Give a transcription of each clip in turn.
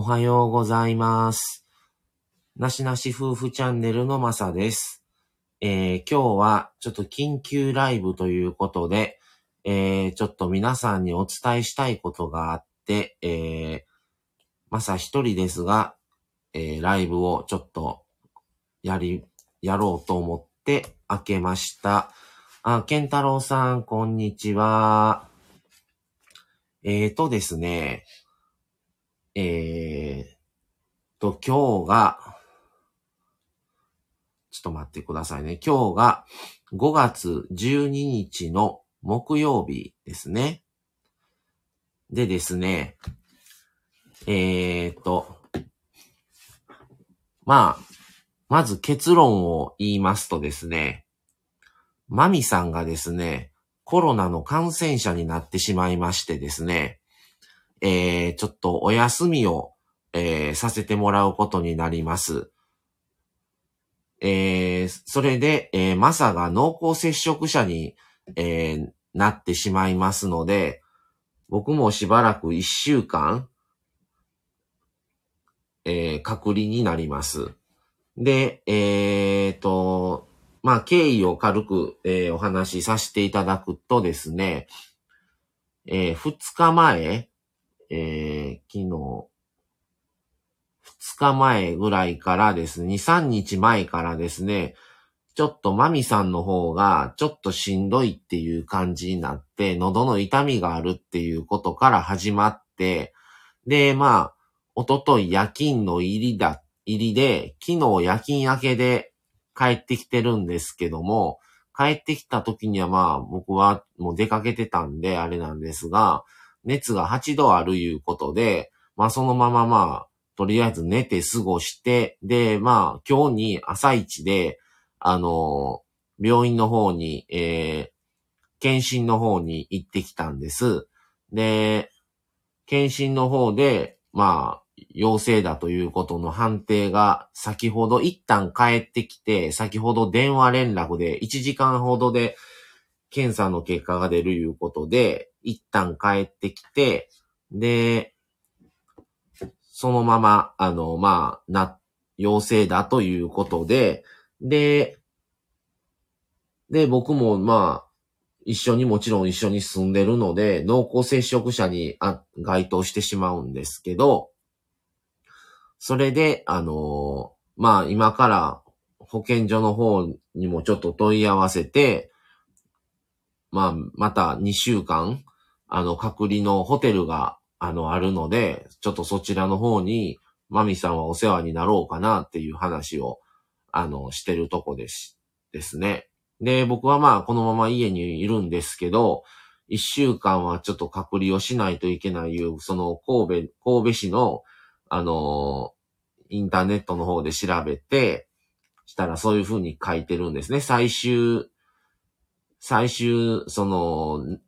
おはようございます。なしなし夫婦チャンネルのまさです。えー今日はちょっと緊急ライブということで、えーちょっと皆さんにお伝えしたいことがあって、えーまさ一人ですが、えーライブをちょっとやり、やろうと思って開けました。あ、ケンタロウさん、こんにちは。えーとですね、えーと、今日が、ちょっと待ってくださいね。今日が5月12日の木曜日ですね。でですね、えーと、まあ、まず結論を言いますとですね、マミさんがですね、コロナの感染者になってしまいましてですね、えー、ちょっとお休みを、えーさせてもらうことになります。えーそれで、えーマサが濃厚接触者に、えーなってしまいますので、僕もしばらく一週間、えー隔離になります。で、えーと、まあ、経緯を軽く、えーお話しさせていただくとですね、えー二日前、えー昨日、二日前ぐらいからですね、二、三日前からですね、ちょっとマミさんの方がちょっとしんどいっていう感じになって、喉の痛みがあるっていうことから始まって、で、まあ、おととい夜勤の入りだ、入りで、昨日夜勤明けで帰ってきてるんですけども、帰ってきた時にはまあ僕はもう出かけてたんであれなんですが、熱が8度あるいうことで、まあそのまままあ、とりあえず寝て過ごして、で、まあ今日に朝一で、あの病院の方に、えー、検診の方に行ってきたんです。で、検診の方で、まあ、陽性だということの判定が先ほど一旦帰ってきて、先ほど電話連絡で1時間ほどで検査の結果が出るいうことで、一旦帰ってきて、で、そのまま、あの、まあ、な、陽性だということで、で、で、僕もまあ、一緒にもちろん一緒に住んでるので、濃厚接触者にあ該当してしまうんですけど、それで、あのまあ今から保健所の方にもちょっと問い合わせて、まあまた2週間、あの隔離のホテルが、あの、あるので、ちょっとそちらの方に、マミさんはお世話になろうかなっていう話を、あの、してるとこです、ですね。で、僕はまあ、このまま家にいるんですけど、一週間はちょっと隔離をしないといけないいう、その神戸、神戸市の、あの、インターネットの方で調べて、したらそういうふうに書いてるんですね。最終、最終、その、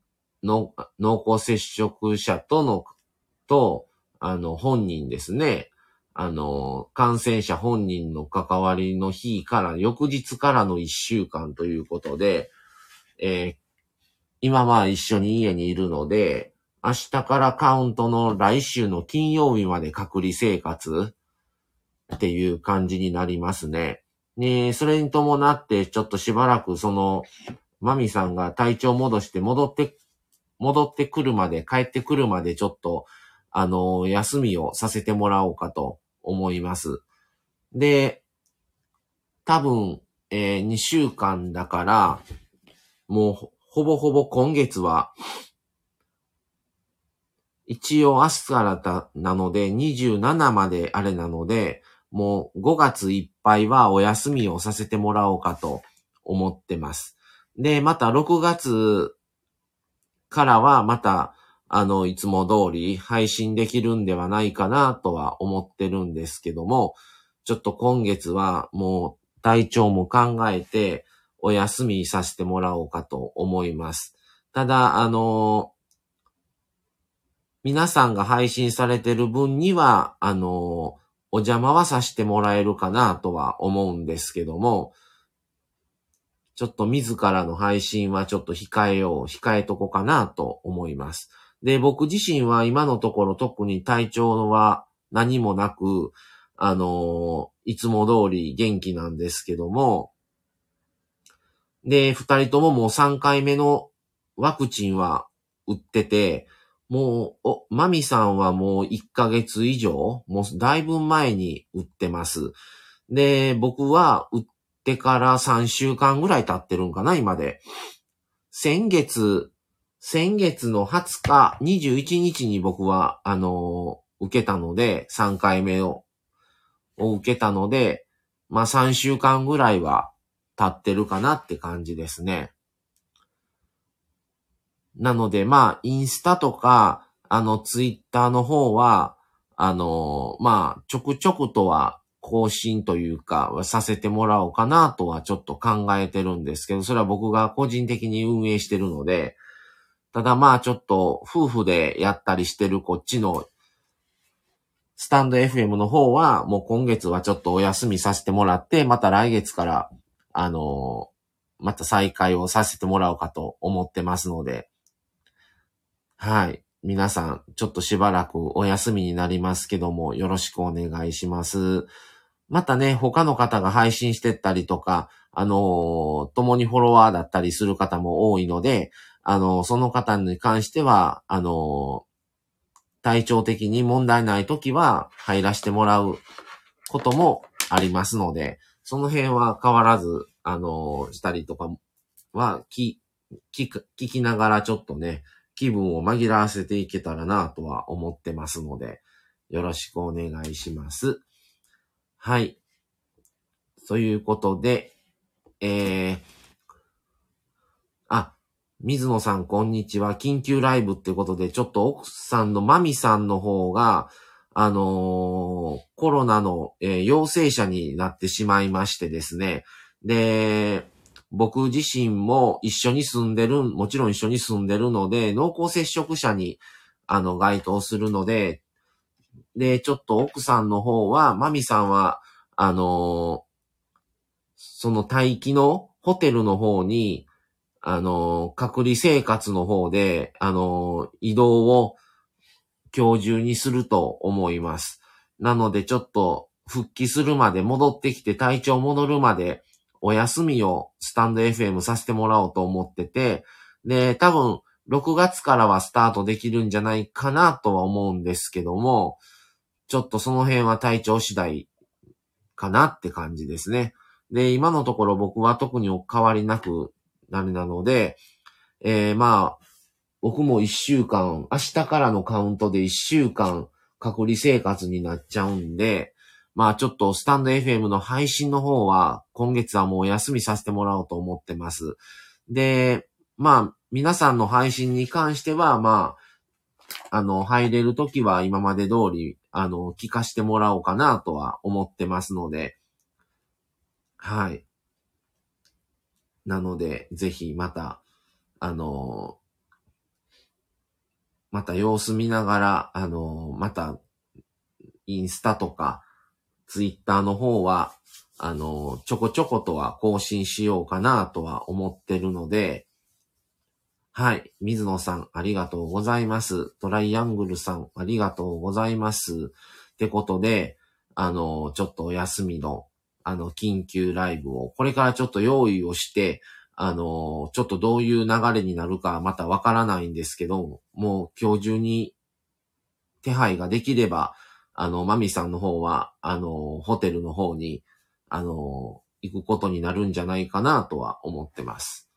の濃厚接触者との、と、あの、本人ですね。あの、感染者本人の関わりの日から、翌日からの一週間ということで、えー今まあ一緒に家にいるので、明日からカウントの来週の金曜日まで隔離生活っていう感じになりますね。ねそれに伴ってちょっとしばらくその、マミさんが体調戻して戻って、戻ってくるまで、帰ってくるまでちょっと、あの、休みをさせてもらおうかと思います。で、多分、えー2週間だから、もうほほぼほぼ今月は、一応明日からだなので、27まであれなので、もう5月いっぱいはお休みをさせてもらおうかと思ってます。で、また6月からはまた、あの、いつも通り配信できるんではないかなとは思ってるんですけども、ちょっと今月はもう体調も考えてお休みさせてもらおうかと思います。ただ、あの、皆さんが配信されてる分には、あの、お邪魔はさせてもらえるかなとは思うんですけども、ちょっと自らの配信はちょっと控えよう、控えとこかなと思います。で、僕自身は今のところ特に体調は何もなく、あのいつも通り元気なんですけども、で、二人とももう3回目のワクチンは打ってて、もう、お、マミさんはもう1ヶ月以上、もうだいぶ前に打ってます。で、僕は打ってから3週間ぐらい経ってるんかな、今で。先月、先月の20日、21日に僕は、あのー、受けたので、3回目を、を受けたので、まあ3週間ぐらいは経ってるかなって感じですね。なので、まあ、インスタとか、あの、ツイッターの方は、あの、まあ、ちょくちょくとは更新というか、させてもらおうかなとはちょっと考えてるんですけど、それは僕が個人的に運営してるので、ただまあちょっと夫婦でやったりしてるこっちのスタンド FM の方はもう今月はちょっとお休みさせてもらって、また来月からあのまた再開をさせてもらおうかと思ってますので、はい。皆さん、ちょっとしばらくお休みになりますけども、よろしくお願いします。またね、他の方が配信してったりとか、あの共にフォロワーだったりする方も多いので、あのその方に関しては、あの体調的に問題ない時は入らせてもらうこともありますので、その辺は変わらず、あのしたりとかは聞、聞聞きながらちょっとね、気分を紛らわせていけたらなとは思ってますので、よろしくお願いします。はい。ということで、えー、あ、水野さん、こんにちは。緊急ライブってことで、ちょっと奥さんのマミさんの方が、あのー、コロナの、えー、陽性者になってしまいましてですね。で、僕自身も一緒に住んでる、もちろん一緒に住んでるので、濃厚接触者に、あの、該当するので、で、ちょっと奥さんの方は、マミさんは、あのその待機のホテルの方に、あの隔離生活の方で、あの移動を今日中にすると思います。なので、ちょっと復帰するまで戻ってきて体調戻るまで、お休みをスタンド FM させてもらおうと思ってて、で、多分、6月からはスタートできるんじゃないかなとは思うんですけども、ちょっとその辺は体調次第かなって感じですね。で、今のところ僕は特にお変わりなくなりなので、えー、まあ、僕も一週間、明日からのカウントで一週間隔離生活になっちゃうんで、まあちょっとスタンド FM の配信の方は今月はもうお休みさせてもらおうと思ってます。で、まあ皆さんの配信に関してはまあ、あの、入れるときは今まで通り、あの、聞かしてもらおうかなとは思ってますので、はい。なので、ぜひまた、あの、また様子見ながら、あの、また、インスタとか、ツイッターの方は、あの、ちょこちょことは更新しようかなとは思ってるので、はい。水野さん、ありがとうございます。トライアングルさん、ありがとうございます。ってことで、あの、ちょっとお休みの、あの、緊急ライブを、これからちょっと用意をして、あの、ちょっとどういう流れになるかまたわからないんですけど、もう今日中に手配ができれば、あの、マミさんの方は、あの、ホテルの方に、あの、行くことになるんじゃないかなとは思ってます。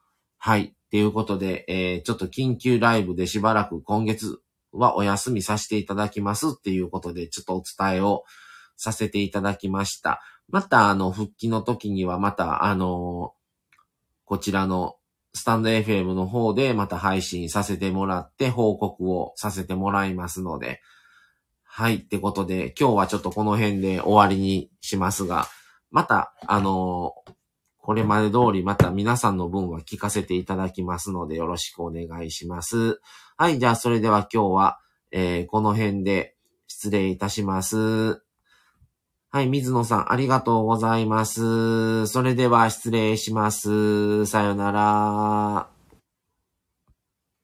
はい。ということで、えー、ちょっと緊急ライブでしばらく今月はお休みさせていただきますっていうことで、ちょっとお伝えをさせていただきました。また、あの、復帰の時には、また、あのこちらのスタンド FM の方でまた配信させてもらって報告をさせてもらいますので、はい。ってことで、今日はちょっとこの辺で終わりにしますが、また、あのー、これまで通りまた皆さんの分は聞かせていただきますのでよろしくお願いします。はい。じゃあ、それでは今日は、えー、この辺で失礼いたします。はい。水野さん、ありがとうございます。それでは失礼します。さよなら。